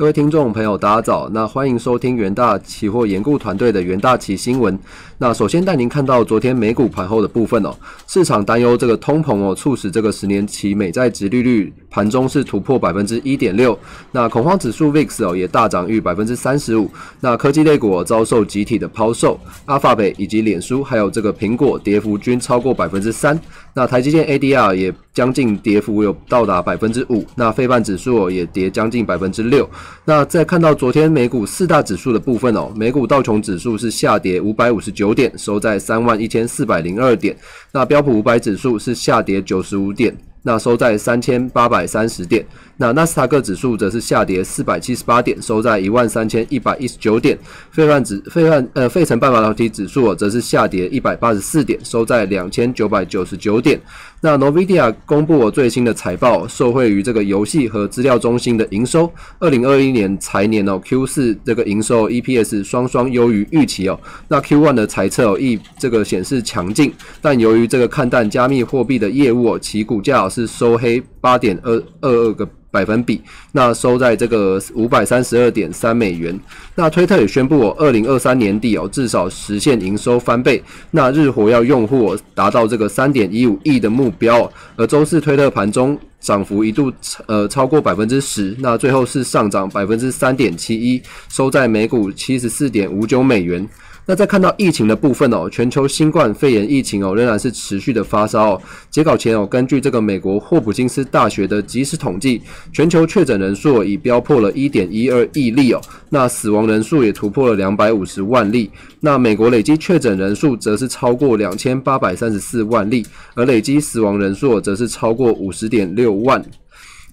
各位听众朋友，大家早。那欢迎收听元大期货研顾团队的元大期新闻。那首先带您看到昨天美股盘后的部分哦，市场担忧这个通膨哦，促使这个十年期美债值利率盘中是突破百分之一点六。那恐慌指数 VIX 哦也大涨逾百分之三十五。那科技类股遭受集体的抛售，阿法贝以及脸书还有这个苹果跌幅均超过百分之三。那台积电 ADR 也将近跌幅有到达百分之五。那费半指数哦也跌将近百分之六。那再看到昨天美股四大指数的部分哦，美股道琼指数是下跌五百五十九点，收在三万一千四百零二点。那标普五百指数是下跌九十五点。那收在三千八百三十点，那纳斯达克指数则是下跌四百七十八点，收在一万三千一百一十九点。费曼指费曼呃费城半导体指数则是下跌一百八十四点，收在两千九百九十九点。那 Nvidia 公布了最新的财报，受惠于这个游戏和资料中心的营收，二零二一年财年哦 Q 四这个营收 EPS 双双优于预期哦。那 Q one 的财测哦亦这个显示强劲，但由于这个看淡加密货币的业务哦，其股价是收黑八点二二二个。百分比，那收在这个五百三十二点三美元。那推特也宣布，哦，二零二三年底哦，至少实现营收翻倍。那日活要用户达到这个三点一五亿的目标。而周四推特盘中涨幅一度呃超过百分之十，那最后是上涨百分之三点七一，收在每股七十四点五九美元。那再看到疫情的部分哦，全球新冠肺炎疫情哦仍然是持续的发烧哦。截稿前哦，根据这个美国霍普金斯大学的即时统计，全球确诊人数已飙破了一点一二亿例哦。那死亡人数也突破了两百五十万例。那美国累计确诊人数则是超过两千八百三十四万例，而累计死亡人数则是超过五十点六万。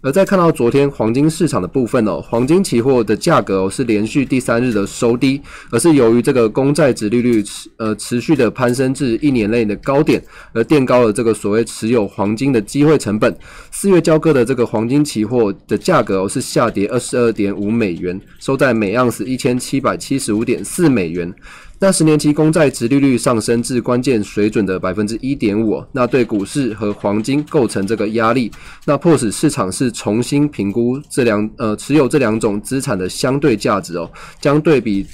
而再看到昨天黄金市场的部分哦，黄金期货的价格哦是连续第三日的收低，而是由于这个公债值利率持呃持续的攀升至一年内的高点，而垫高了这个所谓持有黄金的机会成本。四月交割的这个黄金期货的价格哦是下跌二十二点五美元，收在每盎司一千七百七十五点四美元。那十年期公债殖利率上升至关键水准的百分之一点五，那对股市和黄金构成这个压力，那迫使市场是重新评估这两呃持有这两种资产的相对价值哦，将对比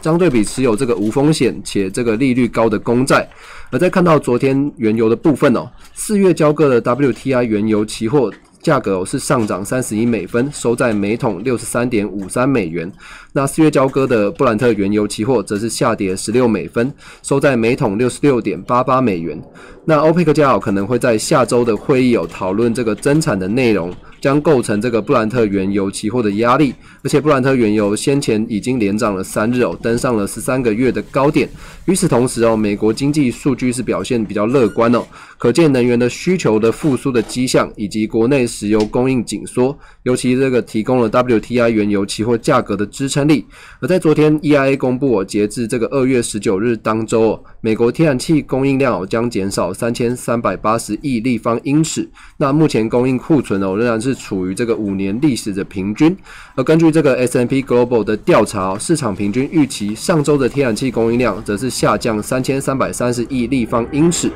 将对比持有这个无风险且这个利率高的公债，而在看到昨天原油的部分哦，四月交割的 WTI 原油期货。价格是上涨三十一美分，收在每桶六十三点五三美元。那四月交割的布兰特原油期货则是下跌十六美分，收在每桶六十六点八八美元。那欧佩克加可能会在下周的会议有讨论这个增产的内容。将构成这个布兰特原油期货的压力，而且布兰特原油先前已经连涨了三日哦，登上了十三个月的高点。与此同时哦，美国经济数据是表现比较乐观哦，可见能源的需求的复苏的迹象，以及国内石油供应紧缩，尤其这个提供了 WTI 原油期货价格的支撑力。而在昨天 EIA 公布哦，截至这个二月十九日当周哦，美国天然气供应量哦将减少三千三百八十亿立方英尺。那目前供应库存哦仍然是。处于这个五年历史的平均，而根据这个 S M P Global 的调查，市场平均预期上周的天然气供应量则是下降三千三百三十亿立方英尺。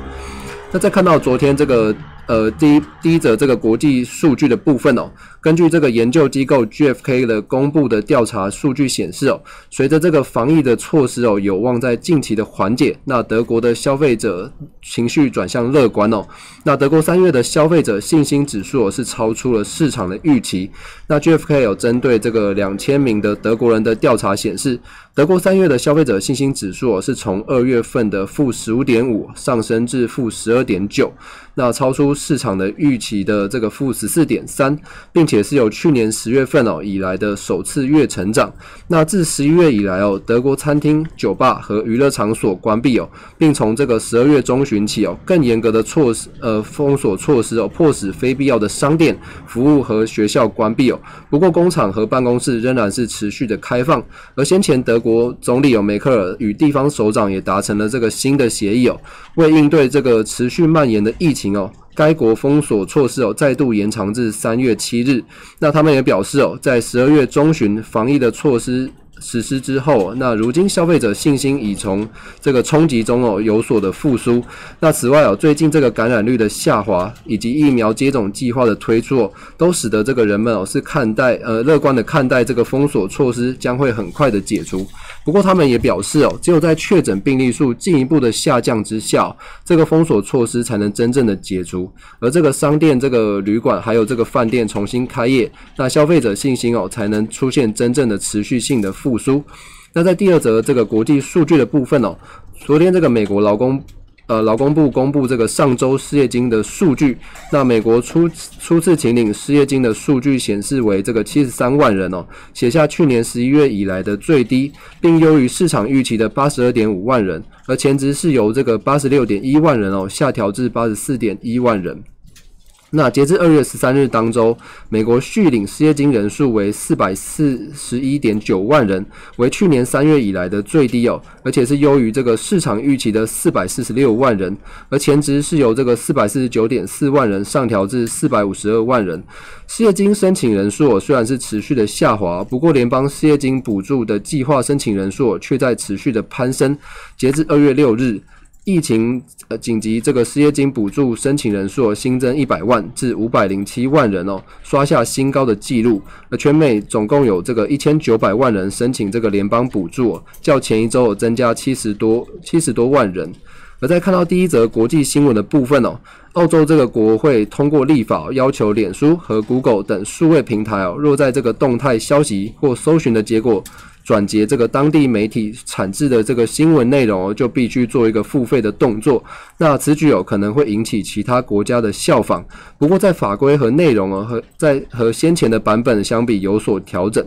那再看到昨天这个呃第一第一则这个国际数据的部分哦。根据这个研究机构 GFK 的公布的调查数据显示哦，随着这个防疫的措施哦有望在近期的缓解，那德国的消费者情绪转向乐观哦。那德国三月的消费者信心指数哦是超出了市场的预期。那 GFK 有针对这个两千名的德国人的调查显示，德国三月的消费者信心指数哦是从二月份的负十五点五上升至负十二点九，那超出市场的预期的这个负十四点三，并。且是有去年十月份哦以来的首次月成长。那自十一月以来哦，德国餐厅、酒吧和娱乐场所关闭哦，并从这个十二月中旬起哦，更严格的措施呃封锁措施哦，迫使非必要的商店、服务和学校关闭哦。不过工厂和办公室仍然是持续的开放。而先前德国总理有梅克尔与地方首长也达成了这个新的协议哦，为应对这个持续蔓延的疫情哦。该国封锁措施哦再度延长至三月七日。那他们也表示哦，在十二月中旬防疫的措施实施之后，那如今消费者信心已从这个冲击中哦有所的复苏。那此外哦，最近这个感染率的下滑以及疫苗接种计划的推出，都使得这个人们哦是看待呃乐观的看待这个封锁措施将会很快的解除。不过他们也表示哦，只有在确诊病例数进一步的下降之下，这个封锁措施才能真正的解除。而这个商店、这个旅馆还有这个饭店重新开业，那消费者信心哦才能出现真正的持续性的复苏。那在第二则这个国际数据的部分哦，昨天这个美国劳工。呃，劳工部公布这个上周失业金的数据。那美国初初次请领失业金的数据显示为这个七十三万人哦，写下去年十一月以来的最低，并优于市场预期的八十二点五万人。而前值是由这个八十六点一万人哦，下调至八十四点一万人。那截至二月十三日当周，美国续领失业金人数为四百四十一点九万人，为去年三月以来的最低哦，而且是优于这个市场预期的四百四十六万人，而前值是由这个四百四十九点四万人上调至四百五十二万人。失业金申请人数虽然是持续的下滑，不过联邦失业金补助的计划申请人数却在持续的攀升，截至二月六日。疫情呃紧急这个失业金补助申请人数新增一百万至五百零七万人哦，刷下新高的纪录。而全美总共有这个一千九百万人申请这个联邦补助，较前一周增加七十多七十多万人。而在看到第一则国际新闻的部分哦，澳洲这个国会通过立法，要求脸书和 Google 等数位平台哦，若在这个动态消息或搜寻的结果。转接这个当地媒体产制的这个新闻内容，就必须做一个付费的动作。那此举有可能会引起其他国家的效仿。不过在法规和内容哦和在和先前的版本相比有所调整。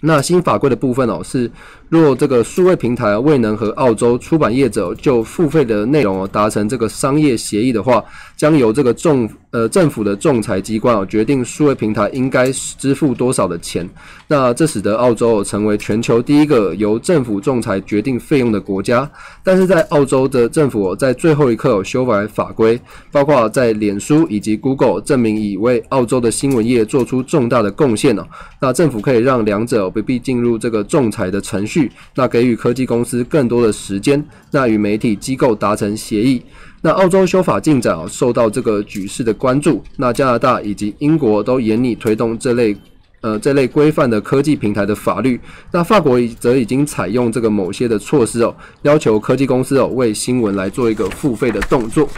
那新法规的部分哦是。若这个数位平台未能和澳洲出版业者就付费的内容达成这个商业协议的话，将由这个仲呃政府的仲裁机关哦决定数位平台应该支付多少的钱。那这使得澳洲成为全球第一个由政府仲裁决定费用的国家。但是在澳洲的政府在最后一刻修改法规，包括在脸书以及 Google 证明已为澳洲的新闻业做出重大的贡献哦，那政府可以让两者不必进入这个仲裁的程序。那给予科技公司更多的时间，那与媒体机构达成协议。那澳洲修法进展啊，受到这个局势的关注。那加拿大以及英国都严厉推动这类呃这类规范的科技平台的法律。那法国则已经采用这个某些的措施哦，要求科技公司哦为新闻来做一个付费的动作。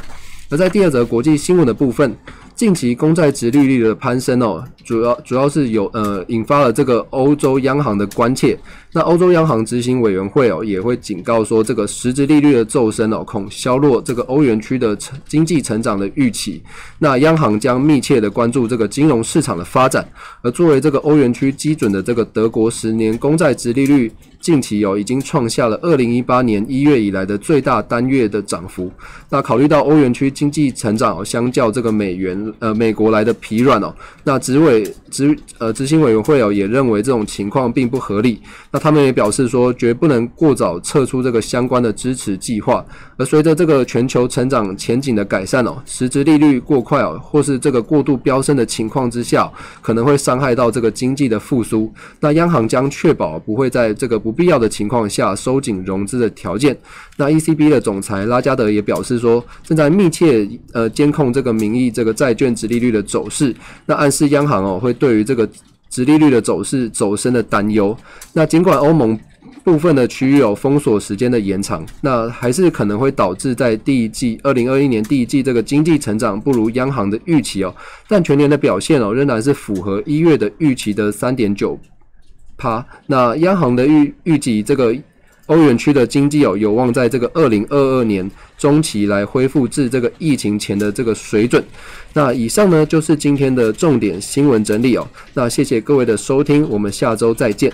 而在第二则国际新闻的部分。近期公债值利率的攀升哦，主要主要是有呃引发了这个欧洲央行的关切。那欧洲央行执行委员会哦也会警告说，这个实质利率的骤升哦，恐削弱这个欧元区的成经济成长的预期。那央行将密切的关注这个金融市场的发展。而作为这个欧元区基准的这个德国十年公债值利率。近期哦，已经创下了二零一八年一月以来的最大单月的涨幅。那考虑到欧元区经济成长相较这个美元呃美国来的疲软哦，那执委执呃执行委员会哦也认为这种情况并不合理。那他们也表示说，绝不能过早撤出这个相关的支持计划。而随着这个全球成长前景的改善哦，实质利率过快哦，或是这个过度飙升的情况之下，可能会伤害到这个经济的复苏。那央行将确保不会在这个不必要的情况下收紧融资的条件。那 ECB 的总裁拉加德也表示说，正在密切呃监控这个名义这个债券值利率的走势。那暗示央行哦会对于这个直利率的走势走升的担忧。那尽管欧盟。部分的区域有封锁时间的延长，那还是可能会导致在第一季二零二一年第一季这个经济成长不如央行的预期哦，但全年的表现哦仍然是符合一月的预期的三点九趴。那央行的预预计这个欧元区的经济哦有望在这个二零二二年中期来恢复至这个疫情前的这个水准。那以上呢就是今天的重点新闻整理哦。那谢谢各位的收听，我们下周再见。